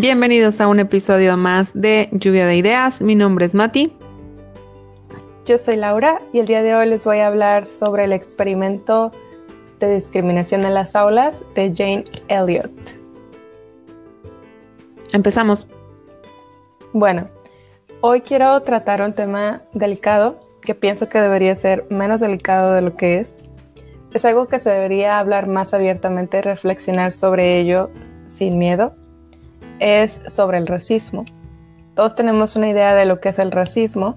Bienvenidos a un episodio más de Lluvia de Ideas. Mi nombre es Mati. Yo soy Laura y el día de hoy les voy a hablar sobre el experimento de discriminación en las aulas de Jane Elliott. Empezamos. Bueno, hoy quiero tratar un tema delicado que pienso que debería ser menos delicado de lo que es. Es algo que se debería hablar más abiertamente y reflexionar sobre ello sin miedo. Es sobre el racismo. Todos tenemos una idea de lo que es el racismo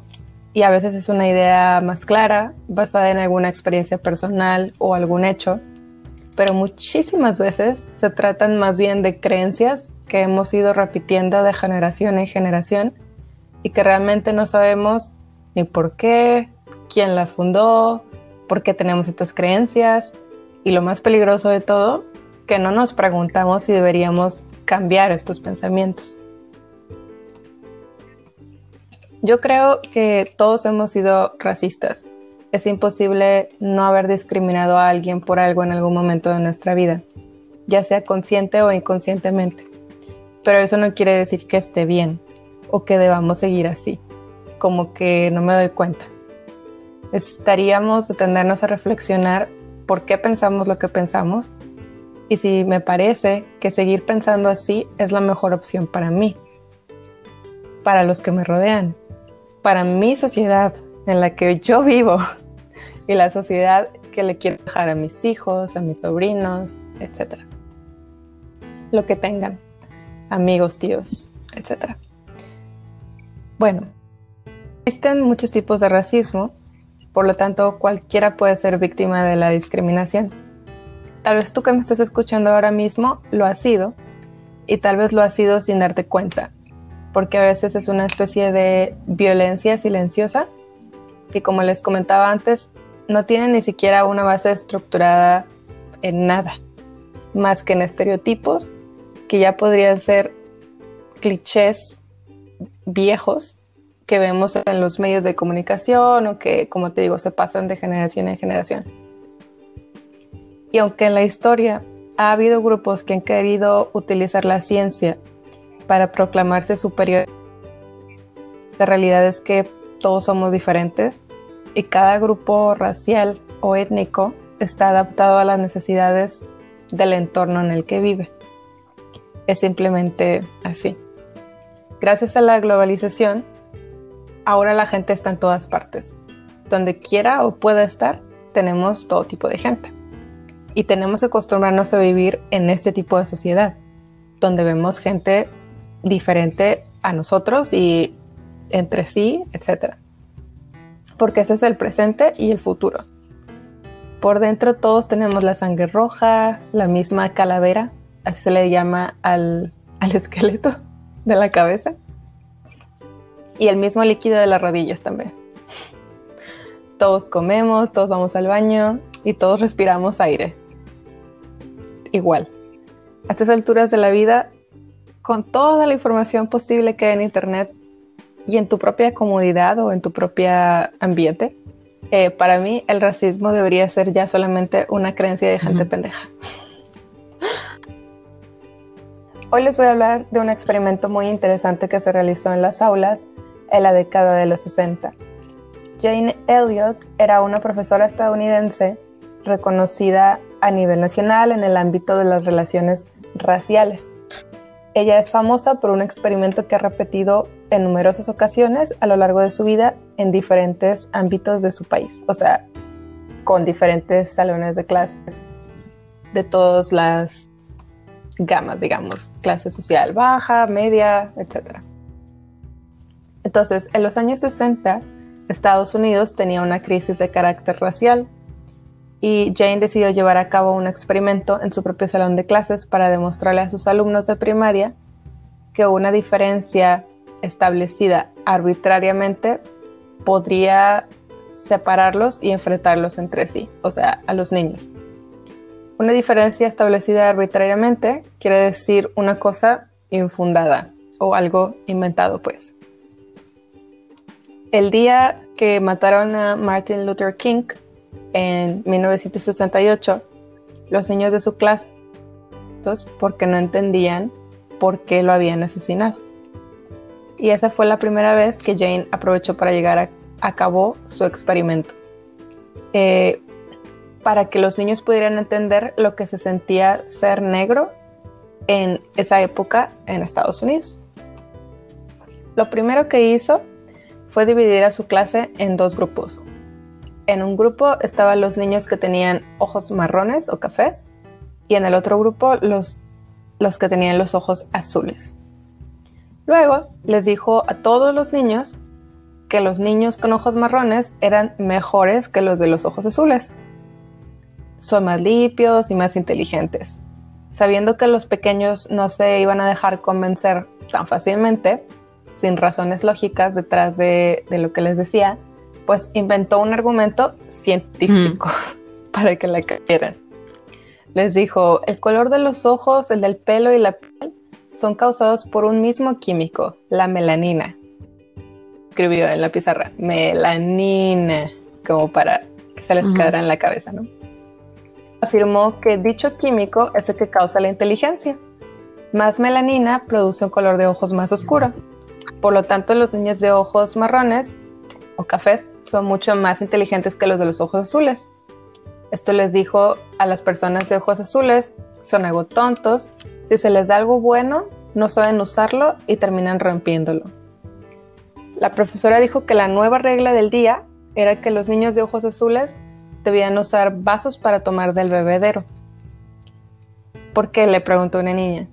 y a veces es una idea más clara, basada en alguna experiencia personal o algún hecho, pero muchísimas veces se tratan más bien de creencias que hemos ido repitiendo de generación en generación y que realmente no sabemos ni por qué, quién las fundó, por qué tenemos estas creencias y lo más peligroso de todo, que no nos preguntamos si deberíamos cambiar estos pensamientos. Yo creo que todos hemos sido racistas. Es imposible no haber discriminado a alguien por algo en algún momento de nuestra vida, ya sea consciente o inconscientemente. Pero eso no quiere decir que esté bien o que debamos seguir así, como que no me doy cuenta. Estaríamos detenernos a reflexionar por qué pensamos lo que pensamos y si me parece que seguir pensando así es la mejor opción para mí, para los que me rodean, para mi sociedad en la que yo vivo y la sociedad que le quiero dejar a mis hijos, a mis sobrinos, etc. Lo que tengan, amigos, tíos, etc. Bueno, existen muchos tipos de racismo, por lo tanto cualquiera puede ser víctima de la discriminación. Tal vez tú que me estás escuchando ahora mismo lo has sido y tal vez lo has sido sin darte cuenta, porque a veces es una especie de violencia silenciosa que como les comentaba antes, no tiene ni siquiera una base estructurada en nada, más que en estereotipos que ya podrían ser clichés viejos que vemos en los medios de comunicación o que, como te digo, se pasan de generación en generación. Y aunque en la historia ha habido grupos que han querido utilizar la ciencia para proclamarse superior, la realidad es que todos somos diferentes y cada grupo racial o étnico está adaptado a las necesidades del entorno en el que vive. Es simplemente así. Gracias a la globalización, ahora la gente está en todas partes. Donde quiera o pueda estar, tenemos todo tipo de gente. Y tenemos que acostumbrarnos a vivir en este tipo de sociedad, donde vemos gente diferente a nosotros y entre sí, etc. Porque ese es el presente y el futuro. Por dentro todos tenemos la sangre roja, la misma calavera, así se le llama al, al esqueleto de la cabeza y el mismo líquido de las rodillas también. Todos comemos, todos vamos al baño y todos respiramos aire. Igual. A estas alturas de la vida, con toda la información posible que hay en Internet y en tu propia comodidad o en tu propio ambiente, eh, para mí el racismo debería ser ya solamente una creencia de gente pendeja. Hoy les voy a hablar de un experimento muy interesante que se realizó en las aulas en la década de los 60. Jane Elliott era una profesora estadounidense reconocida a nivel nacional en el ámbito de las relaciones raciales. Ella es famosa por un experimento que ha repetido en numerosas ocasiones a lo largo de su vida en diferentes ámbitos de su país, o sea, con diferentes salones de clases de todas las gamas, digamos, clase social baja, media, etc. Entonces, en los años 60, Estados Unidos tenía una crisis de carácter racial y Jane decidió llevar a cabo un experimento en su propio salón de clases para demostrarle a sus alumnos de primaria que una diferencia establecida arbitrariamente podría separarlos y enfrentarlos entre sí, o sea, a los niños. Una diferencia establecida arbitrariamente quiere decir una cosa infundada o algo inventado, pues. El día que mataron a Martin Luther King en 1968, los niños de su clase, porque no entendían por qué lo habían asesinado. Y esa fue la primera vez que Jane aprovechó para llegar a, a cabo su experimento. Eh, para que los niños pudieran entender lo que se sentía ser negro en esa época en Estados Unidos. Lo primero que hizo fue dividir a su clase en dos grupos. En un grupo estaban los niños que tenían ojos marrones o cafés y en el otro grupo los, los que tenían los ojos azules. Luego les dijo a todos los niños que los niños con ojos marrones eran mejores que los de los ojos azules. Son más limpios y más inteligentes. Sabiendo que los pequeños no se iban a dejar convencer tan fácilmente, sin razones lógicas detrás de, lo que les decía, pues inventó un argumento científico para que la cayeran. Les dijo, el color de los ojos, el del pelo y la piel son causados por un mismo químico, la melanina. Escribió en la pizarra, melanina, como para que se les quedara en la cabeza, ¿no? Afirmó que dicho químico es el que causa la inteligencia. Más melanina produce un color de ojos más oscuro, por lo tanto, los niños de ojos marrones o cafés son mucho más inteligentes que los de los ojos azules. Esto les dijo a las personas de ojos azules, son algo tontos, si se les da algo bueno, no saben usarlo y terminan rompiéndolo. La profesora dijo que la nueva regla del día era que los niños de ojos azules debían usar vasos para tomar del bebedero. ¿Por qué? le preguntó una niña.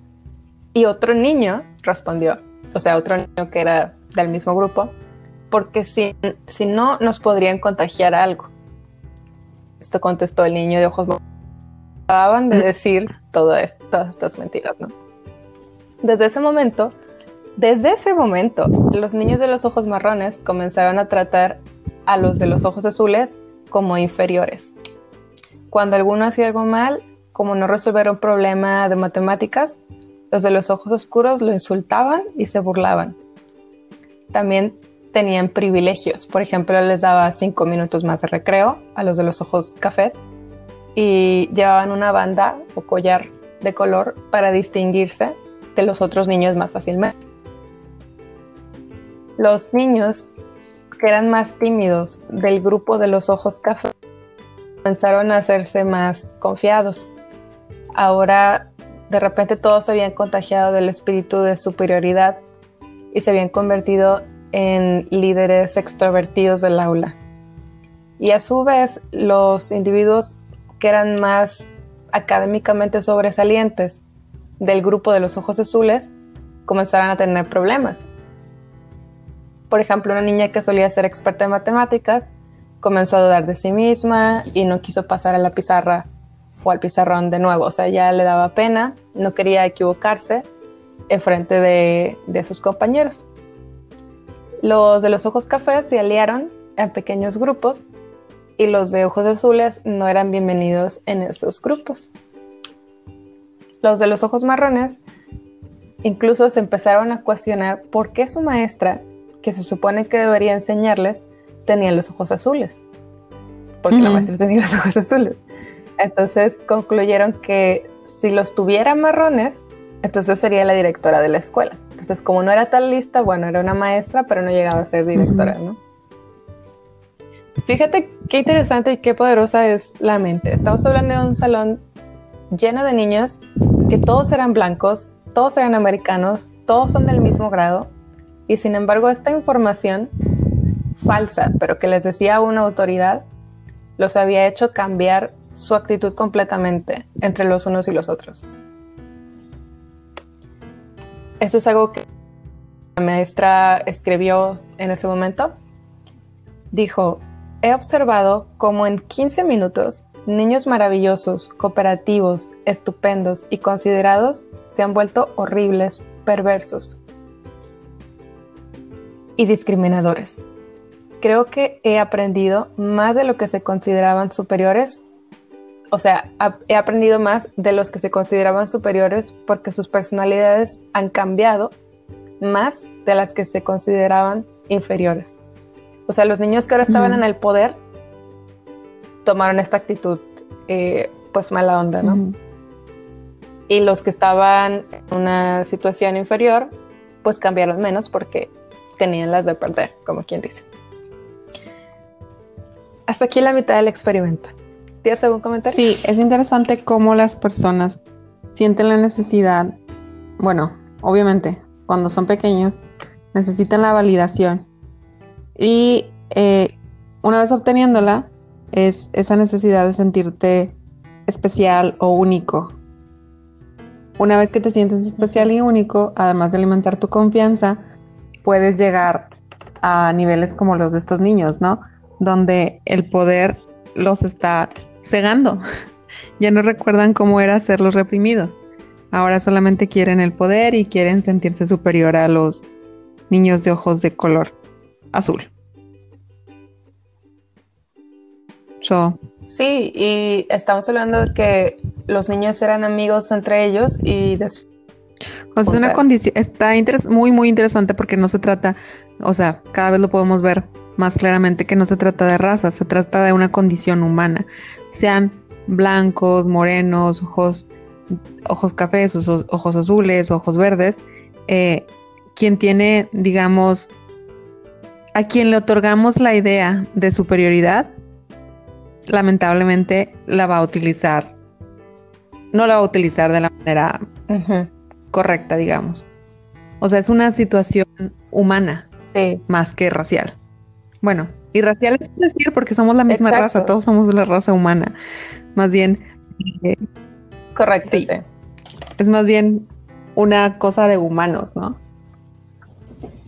Y otro niño respondió, o sea, otro niño que era del mismo grupo, porque si, si no nos podrían contagiar algo. Esto contestó el niño de ojos Acababan de decir todas estas mentiras, ¿no? Desde ese momento, desde ese momento, los niños de los ojos marrones comenzaron a tratar a los de los ojos azules como inferiores. Cuando alguno hacía algo mal, como no resolver un problema de matemáticas, los de los ojos oscuros lo insultaban y se burlaban. También tenían privilegios. Por ejemplo, les daba cinco minutos más de recreo a los de los ojos cafés y llevaban una banda o collar de color para distinguirse de los otros niños más fácilmente. Los niños que eran más tímidos del grupo de los ojos cafés comenzaron a hacerse más confiados. Ahora de repente todos se habían contagiado del espíritu de superioridad y se habían convertido en líderes extrovertidos del aula. Y a su vez, los individuos que eran más académicamente sobresalientes del grupo de los ojos azules comenzaron a tener problemas. Por ejemplo, una niña que solía ser experta en matemáticas comenzó a dudar de sí misma y no quiso pasar a la pizarra o al pizarrón de nuevo. O sea, ya le daba pena, no quería equivocarse en frente de, de sus compañeros. Los de los ojos cafés se aliaron en pequeños grupos y los de ojos azules no eran bienvenidos en esos grupos. Los de los ojos marrones incluso se empezaron a cuestionar por qué su maestra, que se supone que debería enseñarles, tenía los ojos azules. Porque la maestra tenía los ojos azules. Entonces concluyeron que si los tuviera marrones, entonces sería la directora de la escuela. Entonces, como no era tan lista, bueno, era una maestra, pero no llegaba a ser directora, ¿no? Fíjate qué interesante y qué poderosa es la mente. Estamos hablando de un salón lleno de niños que todos eran blancos, todos eran americanos, todos son del mismo grado, y sin embargo esta información falsa, pero que les decía una autoridad, los había hecho cambiar su actitud completamente entre los unos y los otros. Esto es algo que la maestra escribió en ese momento. Dijo, he observado cómo en 15 minutos niños maravillosos, cooperativos, estupendos y considerados se han vuelto horribles, perversos y discriminadores. Creo que he aprendido más de lo que se consideraban superiores o sea, he aprendido más de los que se consideraban superiores porque sus personalidades han cambiado más de las que se consideraban inferiores. O sea, los niños que ahora estaban en el poder tomaron esta actitud, eh, pues mala onda, ¿no? y los que estaban en una situación inferior, pues cambiaron menos porque tenían las de perder, como quien dice. Hasta aquí la mitad del experimento. ¿Tienes algún comentario? Sí, es interesante cómo las personas sienten la necesidad, bueno, obviamente, cuando son pequeños, necesitan la validación. Y eh, una vez obteniéndola, es esa necesidad de sentirte especial o único. Una vez que te sientes especial y único, además de alimentar tu confianza, puedes llegar a niveles como los de estos niños, ¿no? Donde el poder los está cegando. ya no recuerdan cómo era ser los reprimidos. Ahora solamente quieren el poder y quieren sentirse superior a los niños de ojos de color azul. Sí, y estamos hablando de que los niños eran amigos entre ellos y después... es una condición, está muy, muy interesante porque no se trata, o sea, cada vez lo podemos ver más claramente que no se trata de raza, se trata de una condición humana. Sean blancos, morenos, ojos, ojos cafés, ojos, ojos azules, ojos verdes, eh, quien tiene, digamos, a quien le otorgamos la idea de superioridad, lamentablemente la va a utilizar, no la va a utilizar de la manera correcta, digamos. O sea, es una situación humana más que racial. Bueno, y racial es decir porque somos la misma raza, todos somos la raza humana. Más bien. Eh, Correcto. Sí. Es más bien una cosa de humanos, ¿no?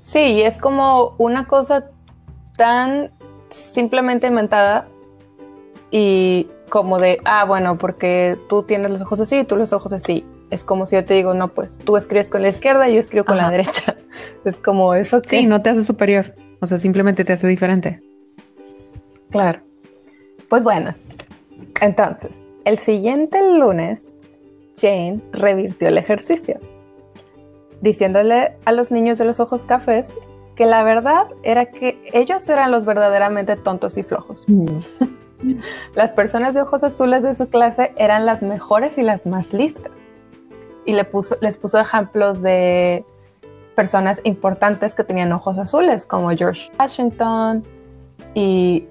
Sí, y es como una cosa tan simplemente inventada y como de, ah, bueno, porque tú tienes los ojos así y tú los ojos así. Es como si yo te digo, no, pues tú escribes con la izquierda y yo escribo con la derecha. Es como eso que... Sí, no te hace superior. O sea, simplemente te hace diferente. Claro. Pues bueno, entonces, el siguiente lunes, Jane revirtió el ejercicio, diciéndole a los niños de los ojos cafés que la verdad era que ellos eran los verdaderamente tontos y flojos. Mm. Las personas de ojos azules de su clase eran las mejores y las más listas. Y le puso, les puso ejemplos de personas importantes que tenían ojos azules, como George Washington, y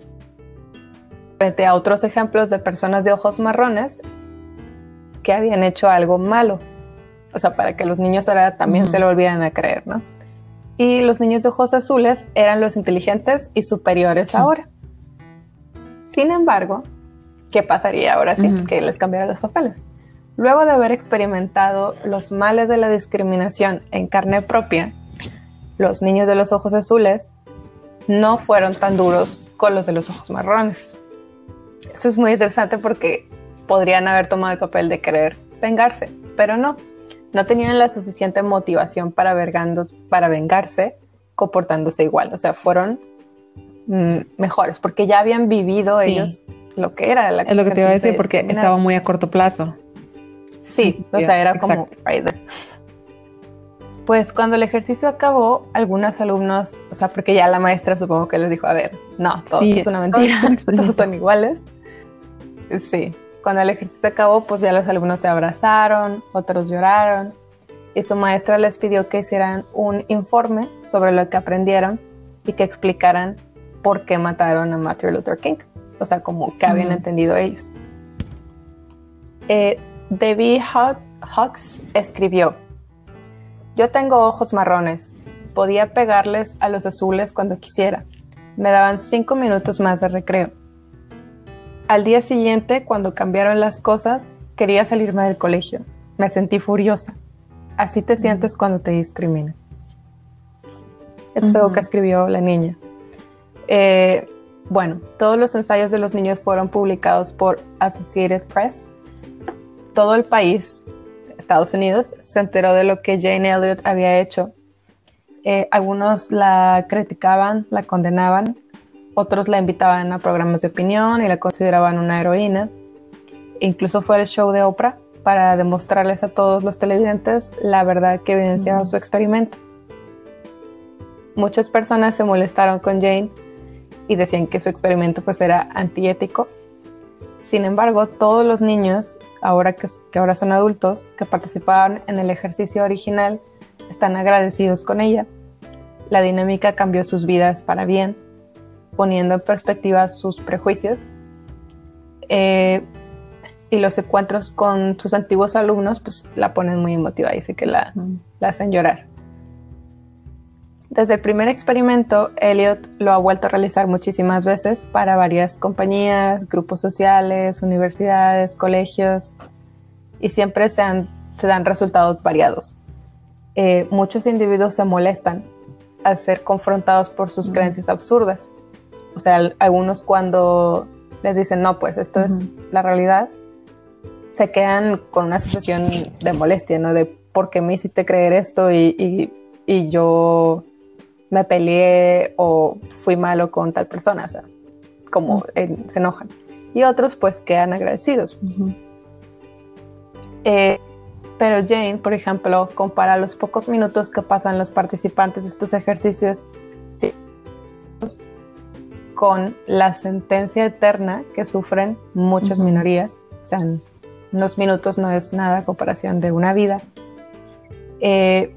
frente a otros ejemplos de personas de ojos marrones que habían hecho algo malo. O sea, para que los niños ahora también se lo olvidan a creer, ¿no? Y los niños de ojos azules eran los inteligentes y superiores ahora. Sin embargo, ¿qué pasaría ahora sí? Que les cambiaron los papeles. Luego de haber experimentado los males de la discriminación en carne propia, los niños de los ojos azules no fueron tan duros con los de los ojos marrones. Eso es muy interesante porque podrían haber tomado el papel de querer vengarse, pero no. No tenían la suficiente motivación para, para vengarse comportándose igual. O sea, fueron Mm, mejores, porque ya habían vivido ellos lo que era la Es lo que te iba a decir, porque estaba muy a corto plazo. Sí, o sea, era como Pues cuando el ejercicio acabó, algunos alumnos, o sea, porque ya la maestra supongo que les dijo, a ver, no, todo es una mentira, todos son iguales. Sí, cuando el ejercicio acabó, pues ya los alumnos se abrazaron, otros lloraron, y su maestra les pidió que hicieran un informe sobre lo que aprendieron y que explicaran por qué mataron a Martin Luther King. O sea, como que habían entendido ellos. Eh, Debbie Hawks escribió, yo tengo ojos marrones, podía pegarles a los azules cuando quisiera. Me daban cinco minutos más de recreo. Al día siguiente, cuando cambiaron las cosas, quería salirme del colegio. Me sentí furiosa. Así te sientes cuando te discriminan. Esto es algo que escribió la niña. Eh, bueno, todos los ensayos de los niños fueron publicados por Associated Press. Todo el país, Estados Unidos, se enteró de lo que Jane Elliot había hecho. Eh, algunos la criticaban, la condenaban, otros la invitaban a programas de opinión y la consideraban una heroína. Incluso fue el show de Oprah para demostrarles a todos los televidentes la verdad que evidenciaba su experimento. Muchas personas se molestaron con Jane y decían que su experimento pues era antiético. Sin embargo, todos los niños, ahora que, que ahora son adultos, que participaban en el ejercicio original, están agradecidos con ella. La dinámica cambió sus vidas para bien, poniendo en perspectiva sus prejuicios. Eh, y los encuentros con sus antiguos alumnos, pues la ponen muy emotiva, dice que la, la hacen llorar. Desde el primer experimento, Elliot lo ha vuelto a realizar muchísimas veces para varias compañías, grupos sociales, universidades, colegios, y siempre se, se dan resultados variados. Eh, muchos individuos se molestan al ser confrontados por sus creencias absurdas. O sea, algunos cuando les dicen, no, pues esto es la realidad, se quedan con una sensación de molestia, ¿no? De por qué me hiciste creer esto y, y yo me peleé o fui malo con tal persona, o sea, como se enojan. Y otros pues quedan agradecidos. Eh, pero Jane, por ejemplo, compara los pocos minutos que pasan los participantes de estos ejercicios con la sentencia eterna que sufren muchas minorías. O sea, unos minutos no es nada a comparación de una vida. Eh,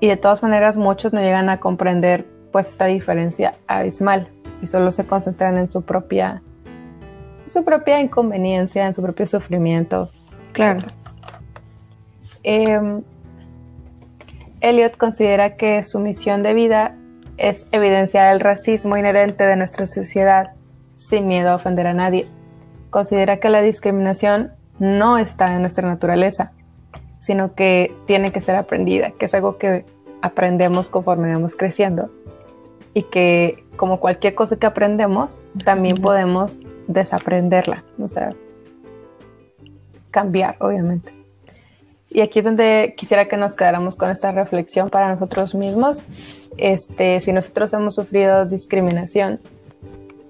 y de todas maneras muchos no llegan a comprender pues esta diferencia abismal y solo se concentran en su propia su propia inconveniencia, en su propio sufrimiento. Claro. Eh, Elliot considera que su misión de vida es evidenciar el racismo inherente de nuestra sociedad sin miedo a ofender a nadie. Considera que la discriminación no está en nuestra naturaleza sino que tiene que ser aprendida, que es algo que aprendemos conforme vamos creciendo y que como cualquier cosa que aprendemos, también podemos desaprenderla, o sea, cambiar, obviamente. Y aquí es donde quisiera que nos quedáramos con esta reflexión para nosotros mismos. Este, si nosotros hemos sufrido discriminación,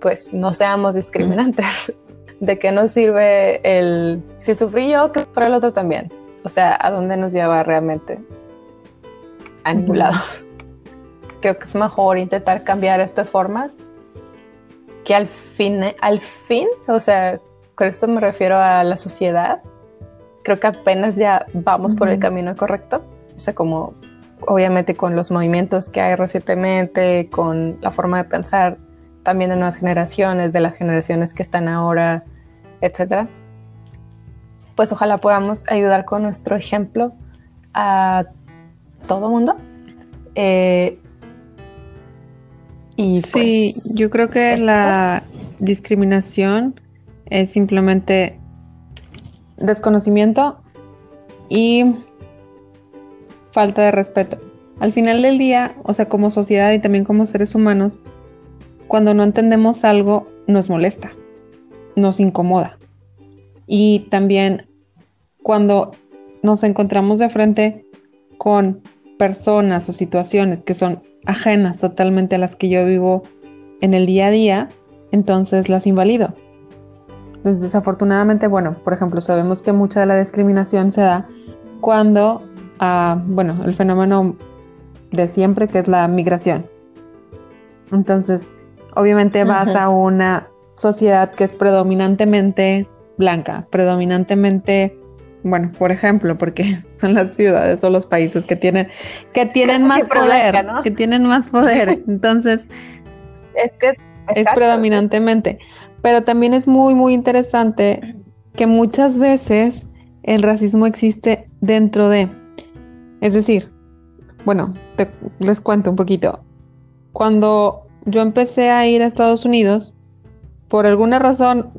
pues no seamos discriminantes. ¿De qué nos sirve el si sufrí yo, que para el otro también? O sea, ¿a dónde nos lleva realmente? A ningún lado. Creo que es mejor intentar cambiar estas formas que al fin, al fin, o sea, con esto me refiero a la sociedad, creo que apenas ya vamos por el camino correcto. O sea, como obviamente con los movimientos que hay recientemente, con la forma de pensar también de nuevas generaciones, de las generaciones que están ahora, etcétera pues ojalá podamos ayudar con nuestro ejemplo a todo mundo. Eh, y sí, pues, yo creo que la discriminación es simplemente desconocimiento y falta de respeto. Al final del día, o sea, como sociedad y también como seres humanos, cuando no entendemos algo, nos molesta, nos incomoda. Y también cuando nos encontramos de frente con personas o situaciones que son ajenas totalmente a las que yo vivo en el día a día, entonces las invalido. Pues, desafortunadamente, bueno, por ejemplo, sabemos que mucha de la discriminación se da cuando, ah, bueno, el fenómeno de siempre que es la migración. Entonces, obviamente vas a una sociedad que es predominantemente blanca, predominantemente, bueno, por ejemplo, porque son las ciudades o los países que tienen, que tienen más poder, que tienen más poder. Entonces, es que es predominantemente. Pero también es muy, muy interesante que muchas veces el racismo existe dentro de. Es decir, bueno, les cuento un poquito. Cuando yo empecé a ir a Estados Unidos, por alguna razón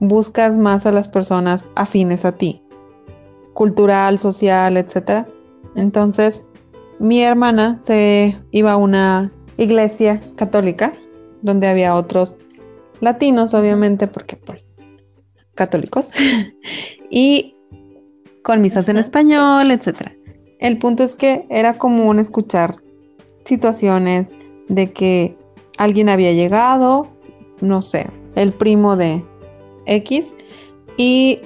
buscas más a las personas afines a ti, cultural, social, etc. Entonces, mi hermana se iba a una iglesia católica donde había otros latinos, obviamente, porque pues católicos, y con misas en español, etc. El punto es que era común escuchar situaciones de que alguien había llegado, no sé, el primo de X y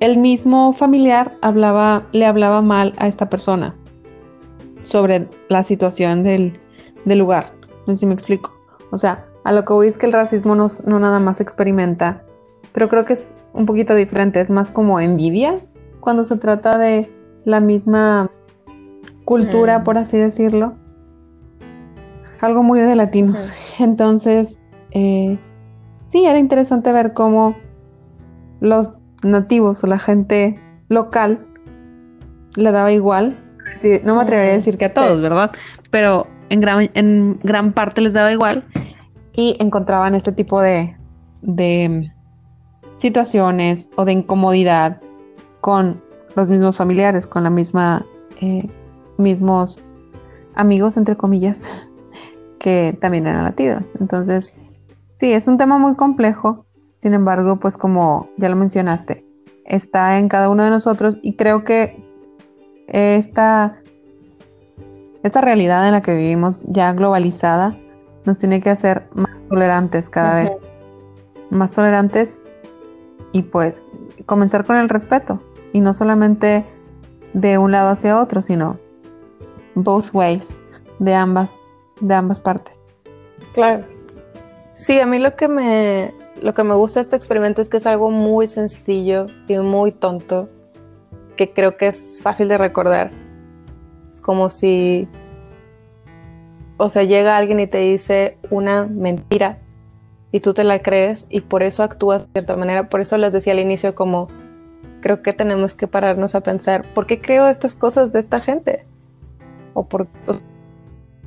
el mismo familiar hablaba, le hablaba mal a esta persona sobre la situación del, lugar. No sé si me explico. O sea, a lo que voy es que el racismo no, no nada más experimenta, pero creo que es un poquito diferente, es más como envidia cuando se trata de la misma cultura, Mm. por así decirlo. Algo muy de latinos. Entonces, eh, sí, era interesante ver cómo los nativos o la gente local le daba igual. Sí, no me atrevería a decir que a todos. ¿verdad? Pero en gran, en gran parte les daba igual y encontraban este tipo de, de situaciones o de incomodidad con los mismos familiares, con la misma, eh, mismos amigos, entre comillas, que también eran latinos. Entonces, sí, es un tema muy complejo. Sin embargo, pues como ya lo mencionaste, está en cada uno de nosotros y creo que esta, esta realidad en la que vivimos ya globalizada nos tiene que hacer más tolerantes cada vez, más tolerantes y pues comenzar con el respeto y no solamente de un lado hacia otro, sino both ways, de ambas, de ambas partes. Claro. Sí, a mí lo que me lo que me gusta de este experimento es que es algo muy sencillo y muy tonto que creo que es fácil de recordar. Es como si o sea, llega alguien y te dice una mentira y tú te la crees y por eso actúas de cierta manera. Por eso les decía al inicio como creo que tenemos que pararnos a pensar, ¿por qué creo estas cosas de esta gente? O por o-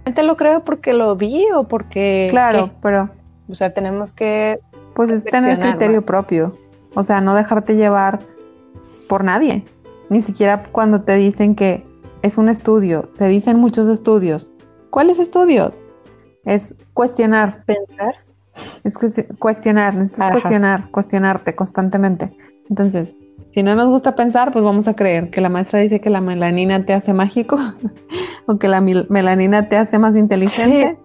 gente lo creo porque lo vi o porque Claro, ¿qué? pero O sea, tenemos que pues es tener criterio propio, o sea, no dejarte llevar por nadie, ni siquiera cuando te dicen que es un estudio, te dicen muchos estudios. ¿Cuáles estudios? Es cuestionar, pensar. es cues- cuestionar, necesitas Ajá. cuestionar, cuestionarte constantemente. Entonces, si no nos gusta pensar, pues vamos a creer que la maestra dice que la melanina te hace mágico o que la melanina te hace más inteligente.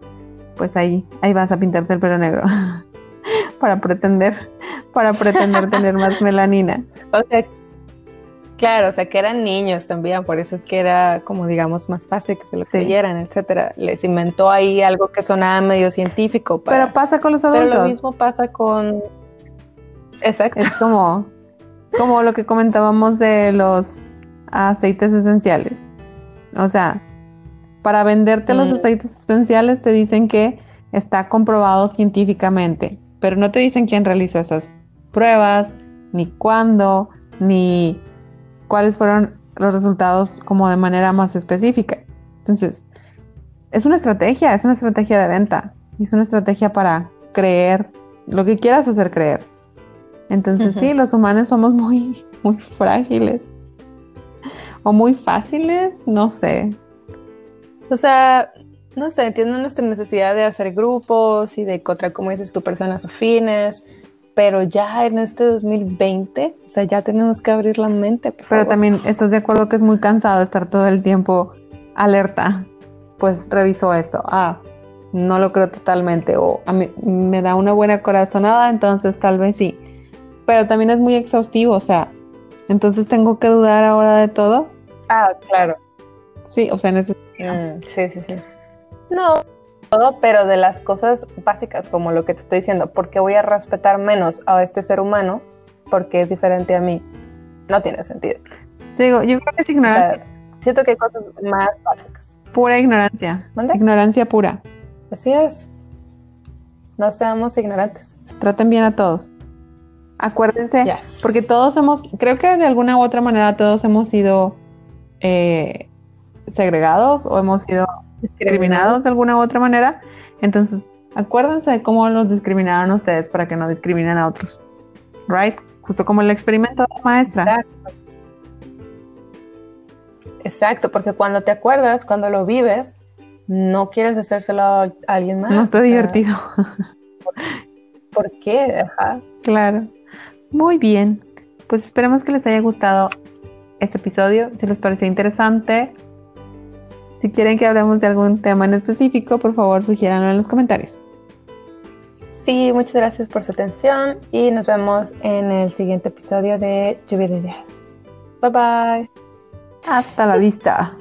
Pues ahí, ahí vas a pintarte el pelo negro para pretender, para pretender tener más melanina. O sea, claro, o sea, que eran niños también, por eso es que era como digamos más fácil que se lo Sí. creyeran, etcétera. Les inventó ahí algo que sonaba medio científico. para- Pero pasa con los Pero adultos. lo mismo pasa con. Exacto. Es como, como lo que comentábamos de los aceites esenciales. O sea, para venderte los Mm. aceites esenciales te dicen que está comprobado científicamente, pero no te dicen quién realiza esas pruebas, ni cuándo, ni cuáles fueron los resultados como de manera más específica. Entonces, es una estrategia, es una estrategia de venta, es una estrategia para creer lo que quieras hacer creer. Entonces, sí, los humanos somos muy, muy frágiles. O muy fáciles, no sé. O sea, no sé, entiendo nuestra necesidad de hacer grupos y de encontrar, como dices tú, personas afines, pero ya en este 2020, o sea, ya tenemos que abrir la mente. por Pero favor. también estás de acuerdo que es muy cansado estar todo el tiempo alerta. Pues reviso esto. Ah, no lo creo totalmente. O a mí me da una buena corazonada, entonces tal vez sí. Pero también es muy exhaustivo, o sea, entonces tengo que dudar ahora de todo. Ah, claro. Sí, o sea, necesito. Mm, sí, sí, sí. No, todo, pero de las cosas básicas, como lo que te estoy diciendo, porque voy a respetar menos a este ser humano porque es diferente a mí. No tiene sentido. Digo, yo creo que es O ignorancia, sea, siento que hay cosas más básicas. pura ignorancia. ¿Mande? Ignorancia pura. Así es. No seamos ignorantes. Traten bien a todos. Acuérdense, Ya. porque todos hemos, creo que de alguna u otra manera todos hemos sido eh, segregados o hemos sido discriminados de alguna u otra manera. Entonces, acuérdense de cómo los discriminaron ustedes para que no discriminen a otros. Right? Justo como el experimento de la maestra. Exacto. Exacto, porque cuando te acuerdas, cuando lo vives, no quieres hacérselo a alguien más. No está o sea, divertido. ¿Por qué? Ajá. Claro. Muy bien. Pues esperemos que les haya gustado este episodio. Si les pareció interesante, si quieren que hablemos de algún tema en específico, por favor, sugiéranlo en los comentarios. Sí, muchas gracias por su atención y nos vemos en el siguiente episodio de Lluvia de Ideas. Bye bye. Hasta la vista.